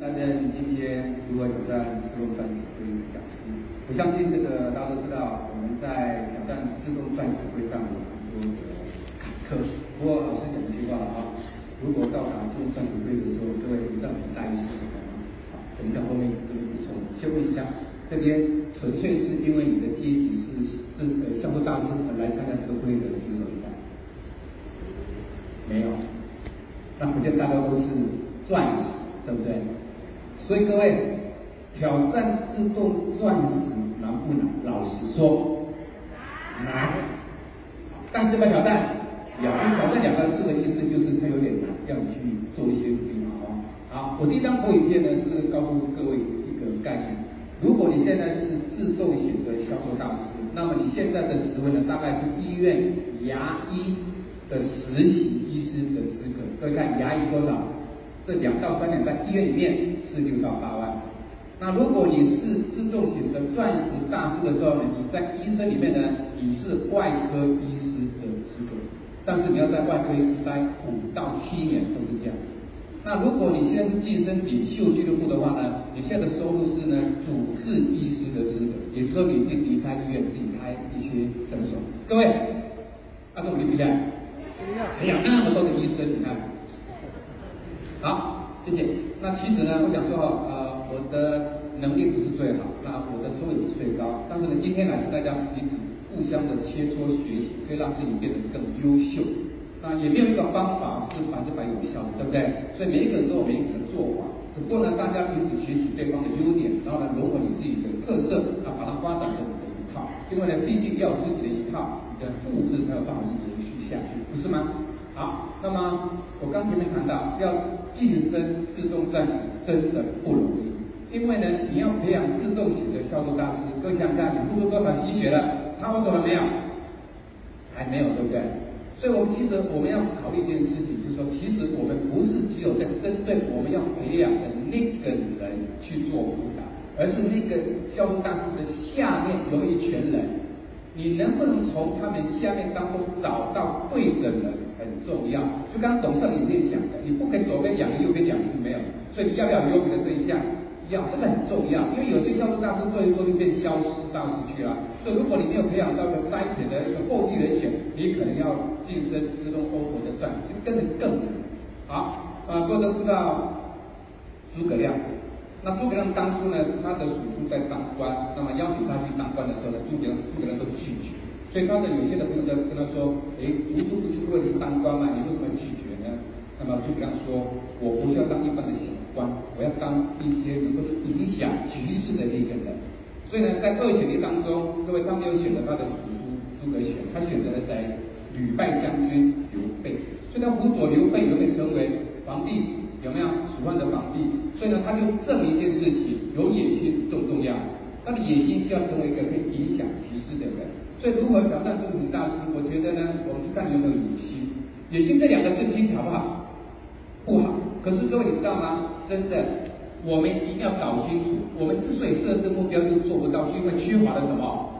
大家今天如果挑战自动钻石会讲师？我相信这个大家都知道，我们在挑战自动钻石会上有很多的坎坷。不过老师讲一句话啊，如果到达自动钻石会的时候，各位知道你的待遇是什么吗？好，我们在后面给你补充。先问一下，这边纯粹是因为你的阶级是是呃项目大师而来参加这个会的，举手一下。没有，那福建大家都是钻石，对不对？所以各位挑战自动钻石难不难？老实说，难。但是要挑战，要去挑战两个字的意思就是它有点难，要你去做一些努力嘛，哦。好，我第一张投影片呢是告诉各位一个概念：如果你现在是自动型的销售大师，那么你现在的职位呢，大概是医院牙医的实习医师的资格。各位看牙医多少？这两到三年在医院里面是六到八万。那如果你是自动选择钻石大师的时候呢，你在医生里面呢，你是外科医师的资格，但是你要在外科医师待五到七年都是这样。那如果你现在是晋升领袖俱乐部的话呢，你现在的收入是呢主治医师的资格，也就是说你可以离开医院自己开一些诊所。各位，按照我的比例，哎呀，那么多的医生，你看。好，谢谢。那其实呢，我想说，呃，我的能力不是最好，那我的收入也是最高。但是呢，今天来是大家彼此互相的切磋学习，可以让自己变得更优秀。那也没有一个方法是百分之百有效的，对不对？所以每一个人都有每一个人的做法。不过呢，大家彼此学习对方的优点，然后呢，融合你自己的特色，啊，把它发展成你的一套。因为呢，毕竟要有自己的一套，你的复制才有办法延续下去，不是吗？好，那么我刚前面谈到要晋升自动钻石真的不容易，因为呢，你要培养自动型的销售大师，各位想看你付出多少心血了，他获得了没有？还没有，对不对？所以我们其实我们要考虑一件事情，就是说，其实我们不是只有在针对我们要培养的那个人去做辅导，而是那个销售大师的下面有一群人。你能不能从他们下面当中找到对的人很重要。就刚刚董事长里面讲的，你不可以左边两个，右边两个没有。所以你要不要有你的对象？要，这个很重要。因为有些销售大师做一做就变消失大师去了。所以如果你没有培养到个单点的一个后继人选，你可能要晋升自动 auto 的钻，这个更更难。好，啊，各位都知道诸葛亮。那诸葛亮当初呢，他的叔叔在当官，那么邀请他去当官的时候呢，诸葛亮诸葛亮都拒绝。所以他的有些的朋友在跟他说，哎，读书不是为了当官吗，你为什么拒绝呢？那么诸葛亮说，我不是要当一般的小官，我要当一些能够影响局势的那个人。所以呢，在二选一当中，各位他没有选择他的叔叔诸葛选，他选择了谁？吕败将军刘备。所以他辅佐刘备，刘备成为皇帝。有没有蜀汉的皇帝？所以呢，他就证明一件事情：有野心重不重要？他的野心是要成为一个可以影响局势的人。所以如何挑战自动大师？我觉得呢，我们去看有没有野心。野心这两个字听好不好？不好。可是各位你知道吗？真的，我们一定要搞清楚，我们之所以设置目标就做不到，因为缺乏了什么？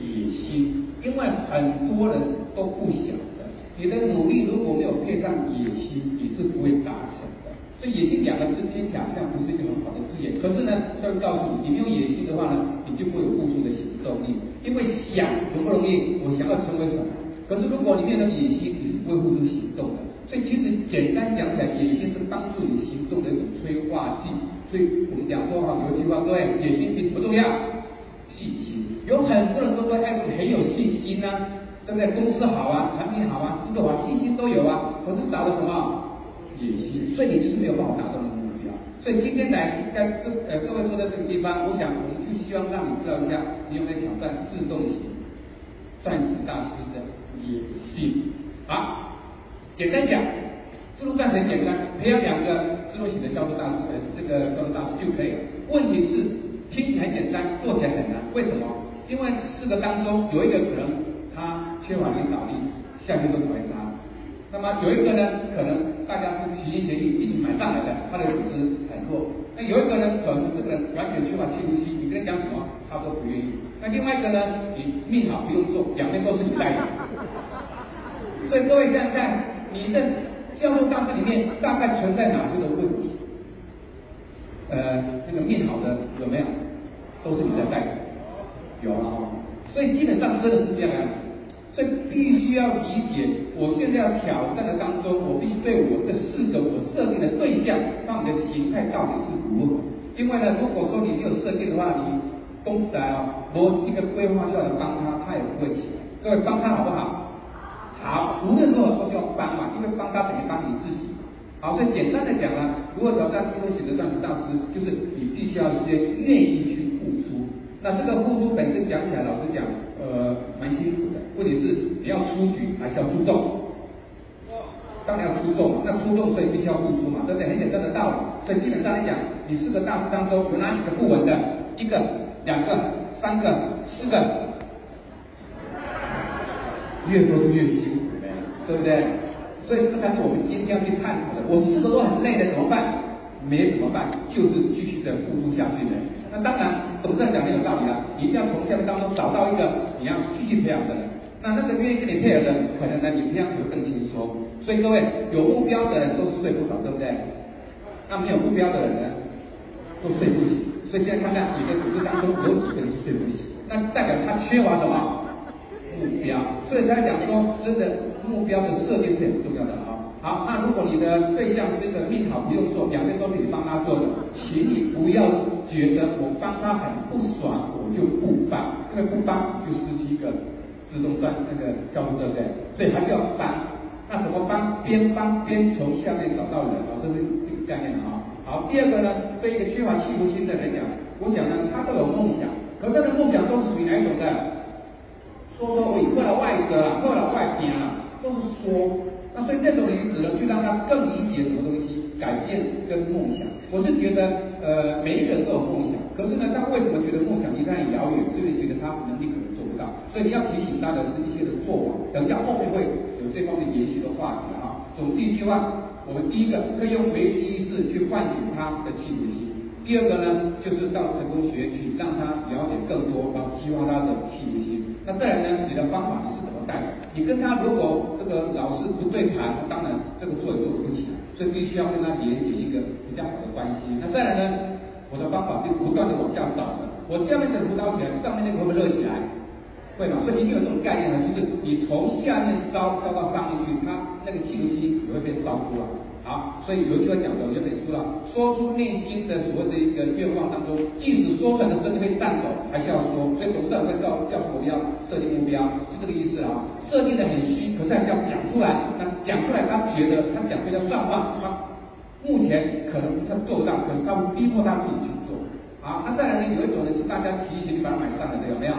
野心。因为很多人都不晓得，你的努力如果没有配上野心，你是不会达成的。所以野心两个字听起来好像不是一个很好的字眼，可是呢，要告诉你，你没有野心的话呢，你就不会有付出的行动力。因为想容不容易？我想要成为什么？可是如果你没有野心，你是不会付出行动的。所以其实简单讲起来，野心是帮助你行动的一种催化剂。所以我们讲说哈，有句话各位，野心并不重要，信心。有很多人都说哎很有信心呐、啊，对不对？公司好啊，产品好啊，制度好，信心都有啊，可是少了什么？野心，所以你就是没有办法达到。所以今天来跟这呃各位坐在这个地方，我想我们就希望让你知道一下，你有没有挑战自动型钻石大师的野心。好，简单讲，自动钻很简单，培养两个自动型的销售大师，呃，这个销售大师就可以了。问题是听起来简单，做起来很难。为什么？因为四个当中有一个可能他缺乏领导力，下面都讨厌他。那么有一个呢，可能大家是齐心协力一起买上来的，他的组织很弱。那有一个呢，可能这个人完全缺乏企图心，你跟他讲什么，他都不愿意。那另外一个呢，你命好不用做，两边都是你带的。所以各位看看，你的销售大师里面大概存在哪些的问题？呃，那个命好的有没有？都是你在代理，有了哈。所以基本上真的是这样必须要理解，我现在要挑战的当中，我必须对我这四个我设定的对象，他们的形态到底是如何。因为呢，如果说你没有设定的话，你公司来啊，我一个规划就要来帮他，他也不会起来。各位帮他好不好？好，无论如何都是要帮嘛，因为帮他等于帮你自己。好，所以简单的讲呢，如果挑战智慧型的钻石大师，就是你必须要先愿意。那这个付出本身讲起来，老实讲，呃，蛮辛苦的。问题是你要出局还是要出众？当然要出众，那出众所以必须要付出嘛，对不对？很简单的道理。所以基本上来讲，你四个大师当中有哪几个不稳的？一个、两个、三个、四个，越多就越辛苦的，对不对？所以这才是我们今天要去探讨的。我四个都很累的怎么办？没怎么办，就是继续的付出下去的。当然，董事长讲的有道理啊，你一定要从项目当中找到一个你要继续培养的人。那那个愿意跟你配合的人，可能呢你培养起来更轻松。所以各位有目标的人都是睡不着，对不对？那没有目标的人呢，都睡不醒。所以现在看看你的组织当中有几个人是睡不醒，那代表他缺乏什么？目标。所以才讲说，真的。目标的设定是很重要的啊。好，那如果你的对象是一个命好不用做，两边都是你帮他做的，请你不要觉得我帮他很不爽，我就不帮，因为不帮就失去一个自动转那个交通，对不对？所以还是要帮。那怎么帮？边帮边从下面找到人啊，这是这个概念啊。好，第二个呢，对一个缺乏企图心的人讲，我想呢，他都有梦想，可是他的梦想都是属于哪一种的？说说我以后的外格啊，为了外边啊。都是说，所以这种例子呢，去让他更理解什么东西，改变跟梦想。我是觉得，呃，每一个人都有梦想，可是呢，他为什么觉得梦想离他很遥远？是因为觉得他能力可能做不到。所以你要提醒他的是一些的做法。等一下后面会有这方面延续的话题啊。总之一句话，我们第一个可以用危机意识去唤醒他的企图心；第二个呢，就是到成功学去让他了解更多，然后激发他的企图心。那再来呢，你的方法？你跟他如果这个老师不对盘，当然这个做也做不起来，所以必须要跟他连接一个比较好的关系。那再来呢，我的方法就不断的往下找了。我下面的辅导起来，上面那个会不会热起来？会嘛？所以你有这种概念呢，就是你从下面烧烧到上面去，它那个气流心也会被烧出来。好，所以有一句话讲的，我就得说了，说出内心的所谓的一个愿望当中，即使说出来的身体会颤抖，还是要说。所以董事长会叫叫什么目标？设定目标，是这个意思啊。设定的很虚，可是还是要讲出来。那讲出来，他觉得他讲出来算话，他目前可能他做不到，可是他会逼迫他自己去做。好，那再来呢，有一种呢是大家齐心去把它买上来的，有没有？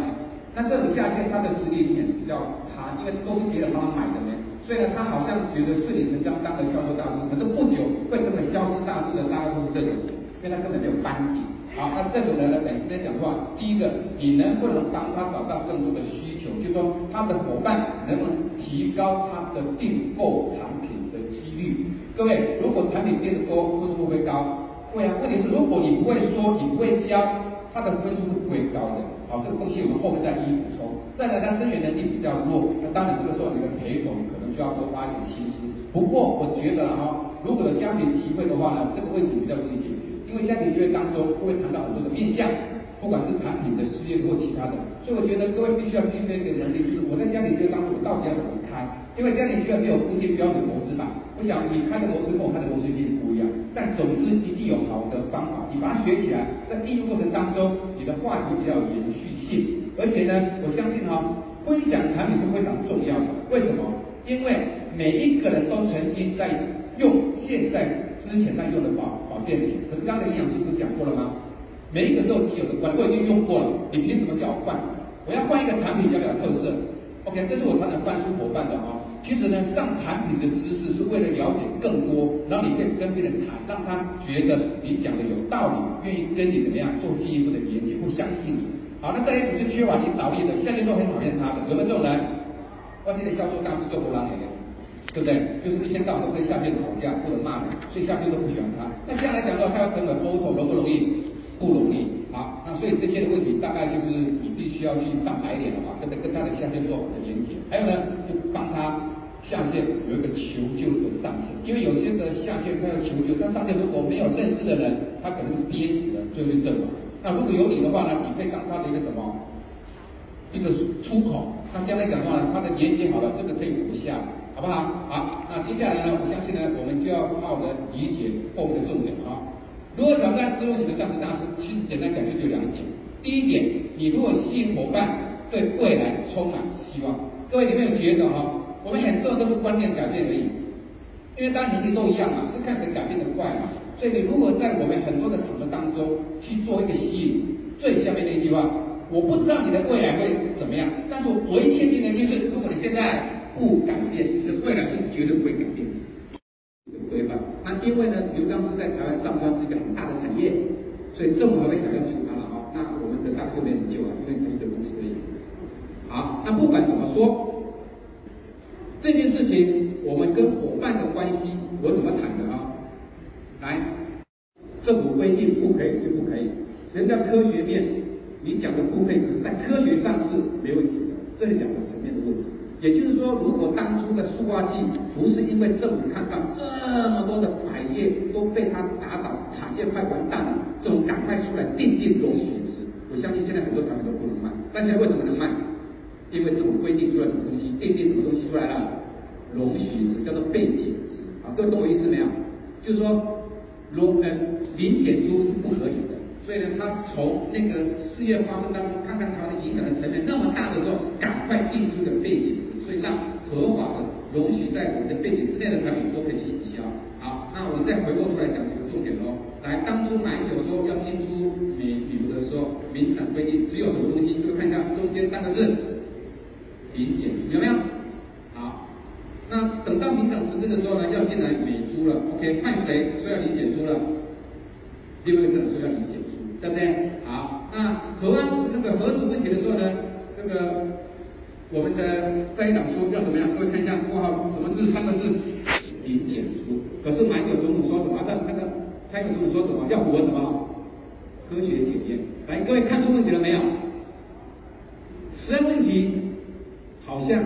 那这种下线他的实力也比较差，因为都是别人帮他买的呢。所以呢，他好像觉得顺理成章当个销售大师，可是不久会成为销售大师的大概都是这种，因为他根本没有班底。好，那这种人呢，本身来讲的话，第一个，你能不能帮他找到更多的需求？就是说，他的伙伴能不能提高他的订购产品的几率？各位，如果产品变得多，分数会会高？会啊。问题是，如果你不会说，你不会教，他的分数是不会高的。好，这个东西我们后面再一一补充。再来，他生源能力比较弱，那当然这个时候你的陪同可能就要多花一点心思。不过我觉得哈，如果有家庭机会的话呢，这个问题比较容易解决，因为家庭机会当中会谈到很多的面向，不管是产品的事业或其他的，所以我觉得各位必须要具备一个能力，就是我在家庭机会当中我到底要怎么开？因为家庭机会没有固定标准模式嘛？我想你开的模式跟我开的模式一定不一样，但总之一定有好的方法，你把它学起来，在应用过程当中，你的话题比较有延续性。而且呢，我相信哈、哦，分享产品是非常重要的。为什么？因为每一个人都曾经在用现在之前在用的保保健品，可是刚才营养师不是讲过了吗？每一个人都有既有的观，我已经用过了，你凭什么叫我换？我要换一个产品，要不要特色？OK，这是我常常灌输伙伴的啊、哦。其实呢，上产品的知识是为了了解更多，然后你可以跟别人谈，让他觉得你讲的有道理，愿意跟你怎么样做进一步的连接，不相信你。好，那这一组是缺乏领导力的，下面都很讨厌他的，有没有这种人？外面的销售大师做不来的，对不对？就是一天到晚跟下面吵架或者骂人，所以下面都不喜欢他。那这样来讲的话，他要成为 auto 容不容易？不容易。好，那所以这些的问题大概就是你必须要去上白脸的话，跟跟他的下线做好的连接。还有呢，就帮他下线有一个求救的上线，因为有些的下线他要求救，但上线如果没有认识的人，他可能憋死了，最后就阵亡。那如果有你的话呢，你可以当他的一个什么这个出口，他将来讲话呢，他的连接好了，这个可以活下，好不好？好，那接下来呢，我相信呢，我们就要好好的理解后面的重点啊。如何挑战自由型的战士大师？其实简单讲就就两点。第一点，你如果吸引伙伴对未来充满希望，各位有没有觉得哈？我们很多人都是观念改变而已，因为大家年纪都一样嘛，是看谁改变的快嘛。所以你如果在我们很多的场合当中去做一个吸引，最下面那句话，我不知道你的未来会怎么样，但是我唯一确定的就是，如果你现在不改变，你的未来是绝对不会改变的。有规范，那因为呢，牛钢是在台湾上方是一个很大的产业，所以政府会想要救他了哈。那我们的大哥没人救啊，因为他一个公司而已。好，那不管怎么说。这件事情，我们跟伙伴的关系，我怎么谈的啊？来，政府规定不可以就不可以，人家科学面，你讲的不可以，可是在科学上是没问题的，这是两个层面的问题。也就是说，如果当初的塑化剂不是因为政府看到这么多的百业都被他打倒，产业快完蛋了，就赶快出来订定容许值，我相信现在很多产品都不能卖，但现在为什么能卖？因为政府规定出来什么东西，订定什么东西出来了，容许值叫做背景值啊，各位懂我意思没有？就是说，容呃零检出是不合理的，所以呢，他从那个事业发生当中看看它的影响的层面那么大的时候，赶快定出个背景，所以让合法的容许在我们的背景之内的产品都可以去营销。好，那我们再回过头来讲几个重点喽。来，当初买酒的时候要进出美美国的时候，明显规定只有什么东西，就看一下中间三个字。零检有没有？好，那等到民党执政的时候呢，要进来美猪了，OK，换谁说要零检出了？另外一个说要零检出，对不对？好，那核安那个核子问题的时候呢，这个我们的这一档书叫怎么样？各位看一下，括号什么字？三个字零检出。可是马英九总统说什么？那那个蔡英文总统说什么？要符合什么？科学检验。来，各位看出问题了没有？实验问题。好像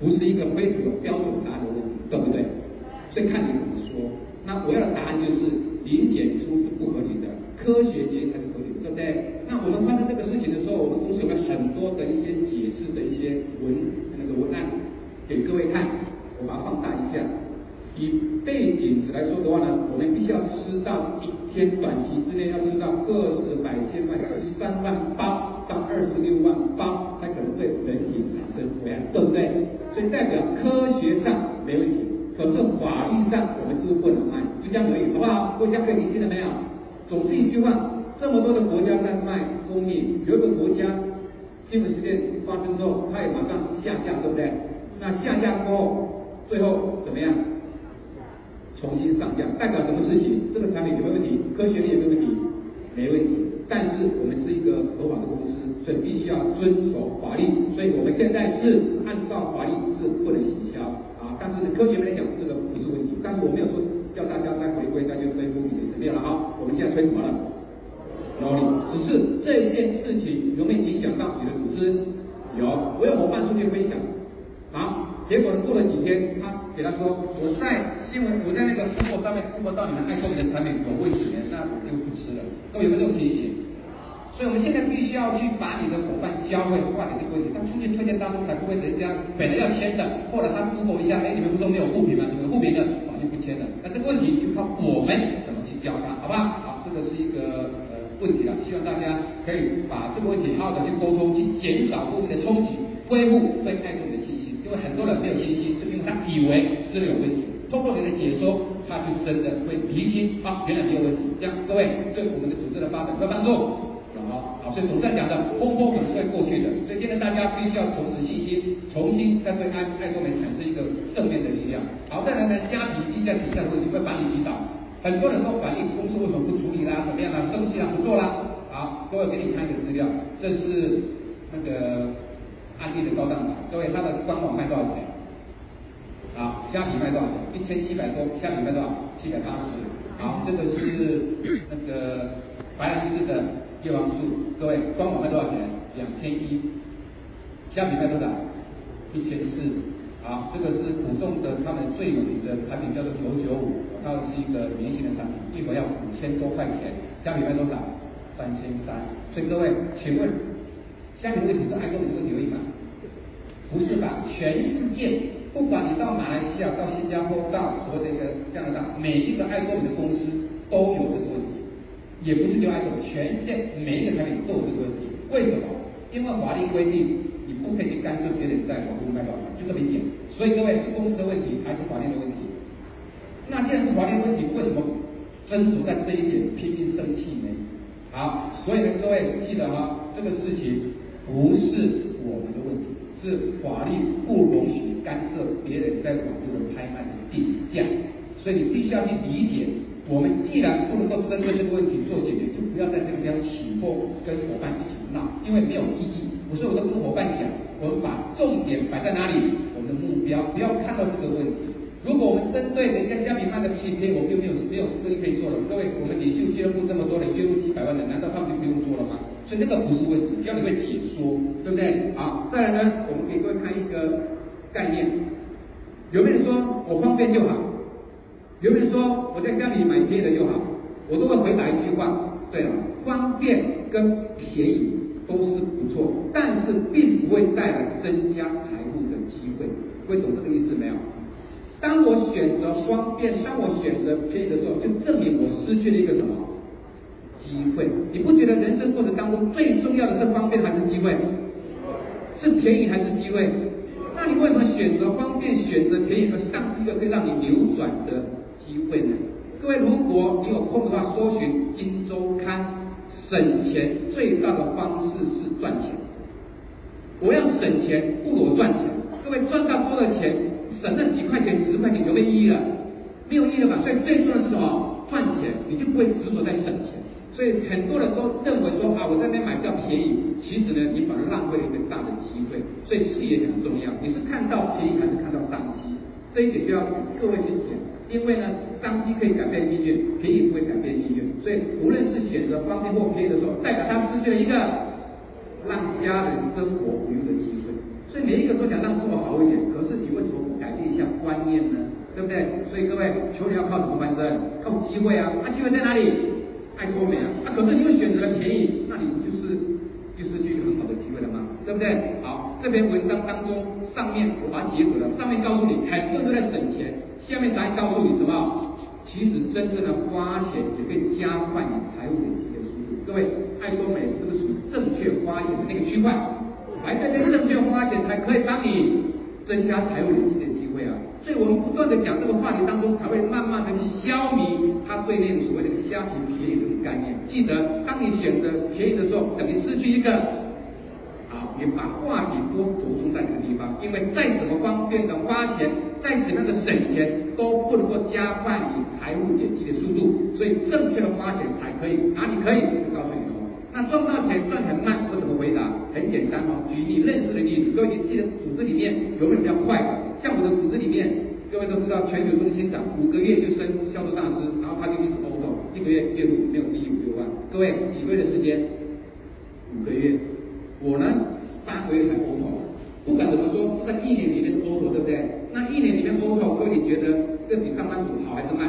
不是一个非常标准答案的问题，对不对？所以看你怎么说。那我要的答案就是零检出是不合理的，科学检验才是合理的，对不对？那我们发生这个事情的时候，我们公司有很多的一些解释的一些文那个文案给各位看，我把它放大一下。以背景值来说的话呢，我们必须要吃到一天短期之内要吃到个十百千万十三万八到二十六万八，它可能对人体产生危害，对不对？所以代表科学上没问题，可是法律上我们是不能卖？就这样而已，好不好？国家可以理解了没有？总之一句话，这么多的国家在卖蜂蜜，有一个国家新闻事件发生之后，它也马上下架，对不对？那下架之后，最后怎么样？重新上架代表什么事情？这个产品有没有问题？科学力有没有问题？没问题。但是我们是一个合法的公司，所以必须要遵守法律。所以我们现在是按照法律是不能行销啊。但是科学来讲，这个不是问题。但是我没有说叫大家再回归再去恢复你的没有了啊。我们现在推什么了？努力。只是这件事情有没有影响到你的组织？有，我有伙伴出去分享。好，结果呢，过了几天，他给他说，我在。因为我在那个直播上面直播到你们爱购的产品有问题，那我就不吃了。各位有没有这种情形？所以我们现在必须要去把你的伙伴教会化解这个问题。他出去推荐当中才不会人家本来要签的，或者他直播一下，哎，你们不说没有互评吗？你们互评的，我就不签了。那这个问题就靠我们怎么去教他，好吧？好，好这个是一个呃问题了，希望大家可以把这个问题好好的去沟通，去减少部分的冲击，恢复对爱购的信心。因为很多人没有信心，他以为这个有问题。通过你的解说，他就真的会厘清啊，原来没有问题。这样各位对我们的组织的发展有帮助。好，好，所以总在讲的风波总是会过去的。所以现在大家必须要重拾信心，重新再对爱爱多美产生一个正面的力量。好，再来呢，虾皮低价底价的问题会把你击倒。很多人都反映公司为什么不处理啦？怎么样啦？生气啦？不做啦？好，各位给你看一个资料，这是那个安利的高档版。各位，它的官网卖多少钱？啊，虾米卖多少钱？一千一百多，虾米卖多少？七百八十。好，这个是那个白兰氏的叶黄素，各位，官网卖多少钱？两千一。虾米卖多少？一千四。好，这个是普众的他们最有名的产品叫做九九五，它是一个年轻的产品，一盒要五千多块钱，虾米卖多少？三千三。所以各位，请问虾米问题是爱多美的问题而已吗？不是吧？全世界，不管你到马来西亚、到新加坡、到所谓的一个加拿大，每一个爱多美的公司都有这个问题，也不是就爱多美，全世界每一个产品都有这个问题。为什么？因为法律规定你不可以干涉别人在网络卖保险，就这么一点。所以各位是公司的问题还是法律的问题？那既然是法律问题，为什么斟酌在这一点拼命生气呢？好，所以呢，各位记得哈，这个事情不是我们的问题。是法律不容许干涉别人在网络的拍卖的定价，所以你必须要去理解。我们既然不能够针对这个问题做解决，就不要在这个地方起货，跟伙伴一起闹，因为没有意义。我说我都跟伙伴讲，我们把重点摆在哪里？我们的目标不要看到这个问题。如果我们针对人家虾皮卖的比你便宜，我们就没有没有生意可以做了。各位，我们领袖俱乐部这么多人，月入几百万的，难道他们就不用做了吗？所以这个不是问题，只要你会解说，对不对？好，再来呢，我们给各位看一个概念。有没有人说我方便就好？有没有人说我在家里买便宜的就好？我都会回答一句话：对了，方便跟便宜都是不错，但是并不会带来增加财富的机会。会懂这个意思没有？当我选择方便，当我选择便宜的时候，就证明我失去了一个什么？机会，你不觉得人生过程当中最重要的是方便还是机会？是便宜还是机会？你为什么选择方便、选择便宜而丧失一个可以让你扭转的机会呢？各位，如果你有空的话，搜寻《金周刊》，省钱最大的方式是赚钱。我要省钱，不如我赚钱。各位赚到多少钱，省那几块钱、十块钱有没有意义了？没有意义了吧？所以最重要的是什么？赚钱，你就不会执着在省钱。所以很多人都认为说啊，我在那边买比较便宜，其实呢，你反而浪费了一个大的机会。所以视野很重要，你是看到便宜还是看到商机？这一点就要各位去讲，因为呢，商机可以改变命运，便宜不会改变命运。所以无论是选择方便或便宜的时候，代表他失去了一个让家人生活无忧的机会。所以每一个都想让生活好一点，可是你为什么不改变一下观念呢？对不对？所以各位，求你要靠什么翻身？靠机会啊！啊，机会在哪里？爱多美啊，啊，可是你又选择了便宜，那你不就是就失去一个很好的机会了吗？对不对？好，这篇文章当中上面我把它结合了，上面告诉你很多人在省钱，下面答案告诉你什么？其实真正的花钱也可以加快你财务累积的速度。各位，爱多美是不是属于正确花钱的那个区块？来这边正确花钱才可以帮你增加财务累积的！所以我们不断的讲这个话题当中，才会慢慢的去消弭他对那种所谓的虾皮便宜这种概念。记得，当你选择便宜的时候，等于失去一个。好，你把话题多着重在这个地方，因为再怎么方便的花钱，再怎么样的省钱，都不能够加快你财务累积的速度。所以正确的花钱才可以。哪里可以？我告诉你哦。那赚到钱赚很慢，我怎么回答？很简单哦，举你认识的例子，各位你记得组织里面有没有比较快？在我的组织里面，各位都知道，全球中心长五个月就升销售大师，然后他就一直 auto，一个月月入没有低于五六万。各位几个月的时间？五个月。我呢，三个月才 auto。不管怎么说，在一年里面是 auto，对不对？那一年里面 auto，各位你觉得这比上班族好还是慢？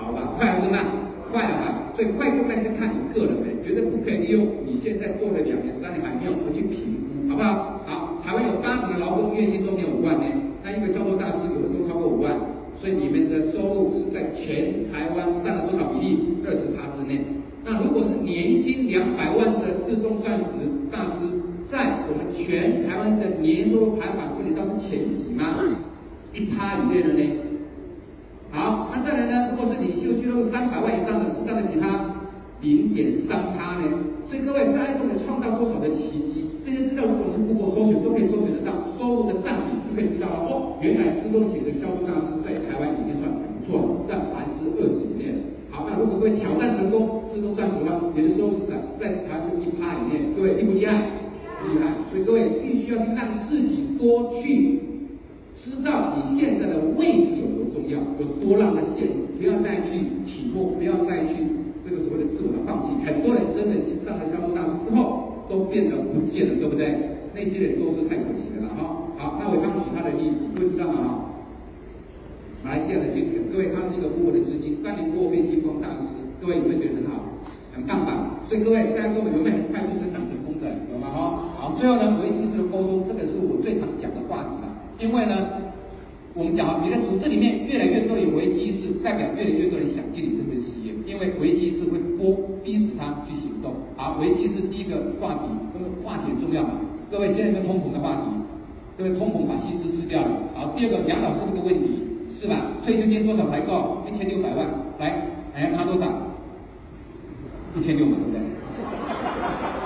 好吧，快还是慢？快了吧？所以快不快是看你个人的，绝对不可以利用你现在做了两年、三年还没有回去评估，好不好？好，台湾有八十个劳工月薪都没有五万呢。那一个销售大师有的都超过五万，所以你们的收入是在全台湾占了多少比例？二十趴之内。那如果是年薪两百万的自动钻石大师，在我们全台湾的年收入排行榜，你知道是前几吗？一趴以内的呢？好，那再来呢？如果是领袖俱乐部三百万以上的，是占了几趴？零点三趴呢？所以各位，大家都能创造多少的奇迹？这些资料如果是通过搜寻，都可以搜寻得到，收入的占比就可以知道了。哦，原来自动写的销售大师在台湾已经算很不错了，占百分之二十以内。好，那如果各位挑战成功，自动赚取的话，你的收入在在台湾一趴以内，各位厉不厉害？厉害。所以各位必须要去让自己多去知道你现在的位置有多重要，有多让它陷入，不要再去起步，不要再去这个所谓的自我的放弃。很多人真的已经上了销售大师之后。都变得对不对？那些人都是太可惜的了哈。好，那我刚举他的例子，各位知道吗？马来西亚的军人，各位他是一个顾问的司机，三年过飞机光大师，各位有没有觉得很好？很棒吧？所以各位大家说有没有很快速成长成功的？有吗？哈，好，最后呢，危机式的沟通，这个是我最常讲的话题了，因为呢。我们讲，你的组织里面越来越多有危机意识，代表越来越多人想进你这份事业，因为危机是会迫逼使他去行动。好，危机是第一个话题，这个话题很重要。各位现在是通膨的话题，各位通膨把薪资吃掉了。好，第二个养老是这个问题，是吧？退休金多少才够？一千六百万，来，哎，拿多少？一千六嘛，对不对？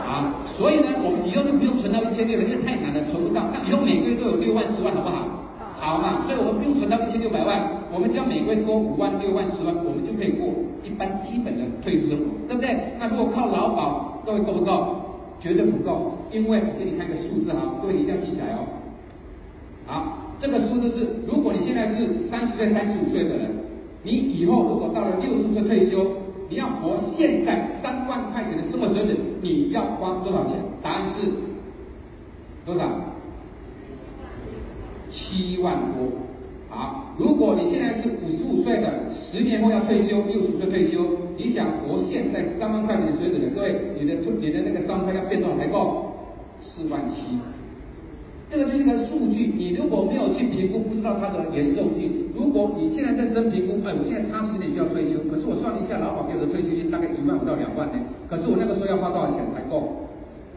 好，所以呢，我们以后就不用存到一千六了，因为太难了，存不到。那以后每个月都有六万、十万，好不好？好嘛，所以我们不用存到一千六百万，我们只要每个月多五万、六万、十万，我们就可以过一般基本的退休生活，对不对？那如果靠劳保，各位够不够？绝对不够，因为我给你看个数字哈，各位一定要记起来哦。好，这个数字是，如果你现在是三十岁、三十五岁的人，你以后如果到了六十岁退休，你要活现在三万块钱的生活水准，你要花多少钱？答案是多少？七万多，好，如果你现在是五十五岁的，十年后要退休，六十岁退休，你想活现在三万块钱的水准的，各位，你的你的那个三万块要变多少才够？四万七，这个就是一个数据，你如果没有去评估，不知道它的严重性。如果你现在认真评估，哎，我现在差十年就要退休，可是我算了一下，劳保给我的退休金大概一万五到两万呢，可是我那个时候要花多少钱才够？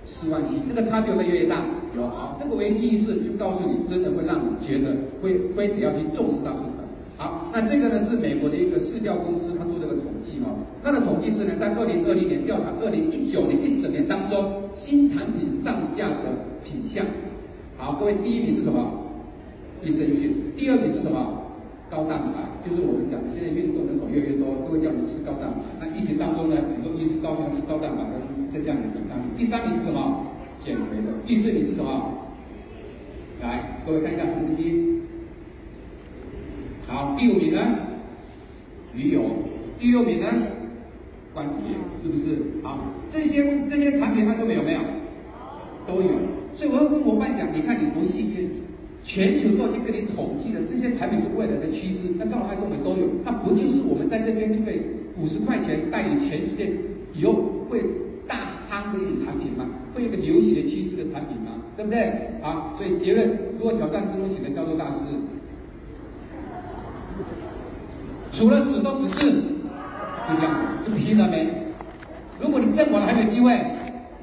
四万七，这个差距会越大。有好，这个危机意识就告诉你，真的会让你觉得会非得要去重视到这个。好，那这个呢是美国的一个市调公司，他做这个统计哦。他的统计是呢，在二零二零年调查二零一九年一整年当中新产品上架的品项。好，各位，第一名是什么？益生菌。第二名是什么？高蛋白，就是我们讲的现在运动人口越来越多，都会叫你吃高蛋白。那疫情当中呢，很多医师高兴要吃高蛋白的。这样的第三名，第三名是什么？减肥的。第四名是什么？来，各位看一下成绩。好，第五名呢？鱼油。第六名呢？关节，是不是？好，这些这些产品它都没有没有？都有。所以我要跟伙伴讲，你看你不细腻，全球都已经跟你统计了，这些产品是未来的趋势，那干嘛还跟我们都有？那不就是我们在这边就可以五十块钱带领全世界以后会？大夯的一种产品嘛，会有一个流行的趋势的产品嘛，对不对？好，所以结论，如果挑战之中请的叫做大师，除了死都只是，就这样，就拼了没？如果你阵亡了还有机会，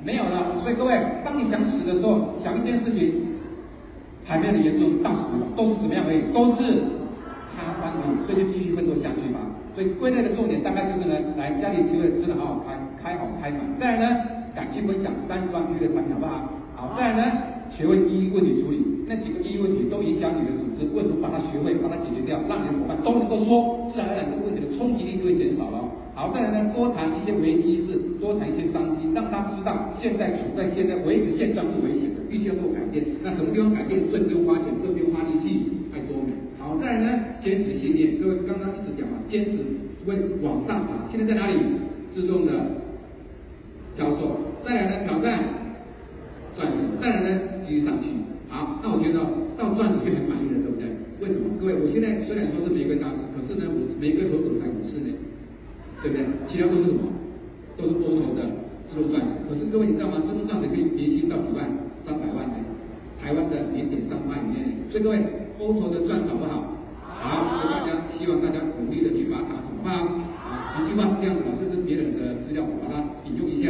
没有了。所以各位，当你想死的时候，想一件事情，还没有严重到死了，都是怎么样而已，都是他方而已，所以就继续奋斗下去吧。所以归类的重点大概就是呢，来家里机会真的好好开。开好开满，再来呢，敢去分享三十万币的产品好不好？好，再来呢，学会一一问题处理，那几个一一问题都影响你的组织，为什么把它学会，把它解决掉，让你的伙伴都能够说，自然而然这个问题的冲击力就会减少了。好，再来呢，多谈一些危机意识，多谈一些商机，让他知道现在处在现在维持现状是危险的，必须要做改变。那什么地方改变？这不用花钱，这不用花力气，太多了。好，再来呢，坚持信念，各位刚刚一直讲嘛，坚持会往上爬，现在在哪里？自动的。销售，再来呢，挑战钻石，再来呢，继续上去。好，那我觉得到钻石就很满意了，对不对？为什么？各位，我现在虽然说是玫瑰大师，可是呢，我玫瑰合伙才五次呢，对不对？其他都是什么？都是 OTO 的自动钻石。可是各位你知道吗？自动钻石可以年薪到几万、三百万呢？台湾的年点上万以内。所以各位，OTO 的钻石好不好？好，所以大家希望大家努力的去把它，好不好？好，一句话是这样子，这是别人的资料，我把它引用一下。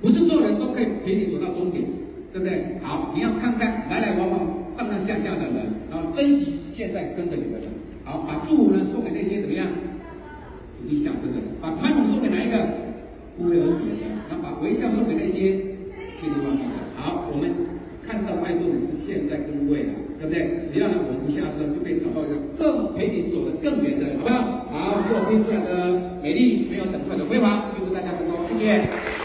不是所有人都可以陪你走到终点，对不对？好，你要看看来来往往、上上下下的人，然后珍惜现在跟着你的人。好，把祝福呢送给那些怎么样努力向上的，把传统送给哪一个无为而治的人，然后把微笑送给那些见利忘义的。好，我们看到爱多美是现在跟未来，对不对？只要呢我们不下车，就可以找到一个更陪你走得更远的人，好不好？好，给我拼出来的美丽没有等快的辉煌，祝福大家成功，谢谢。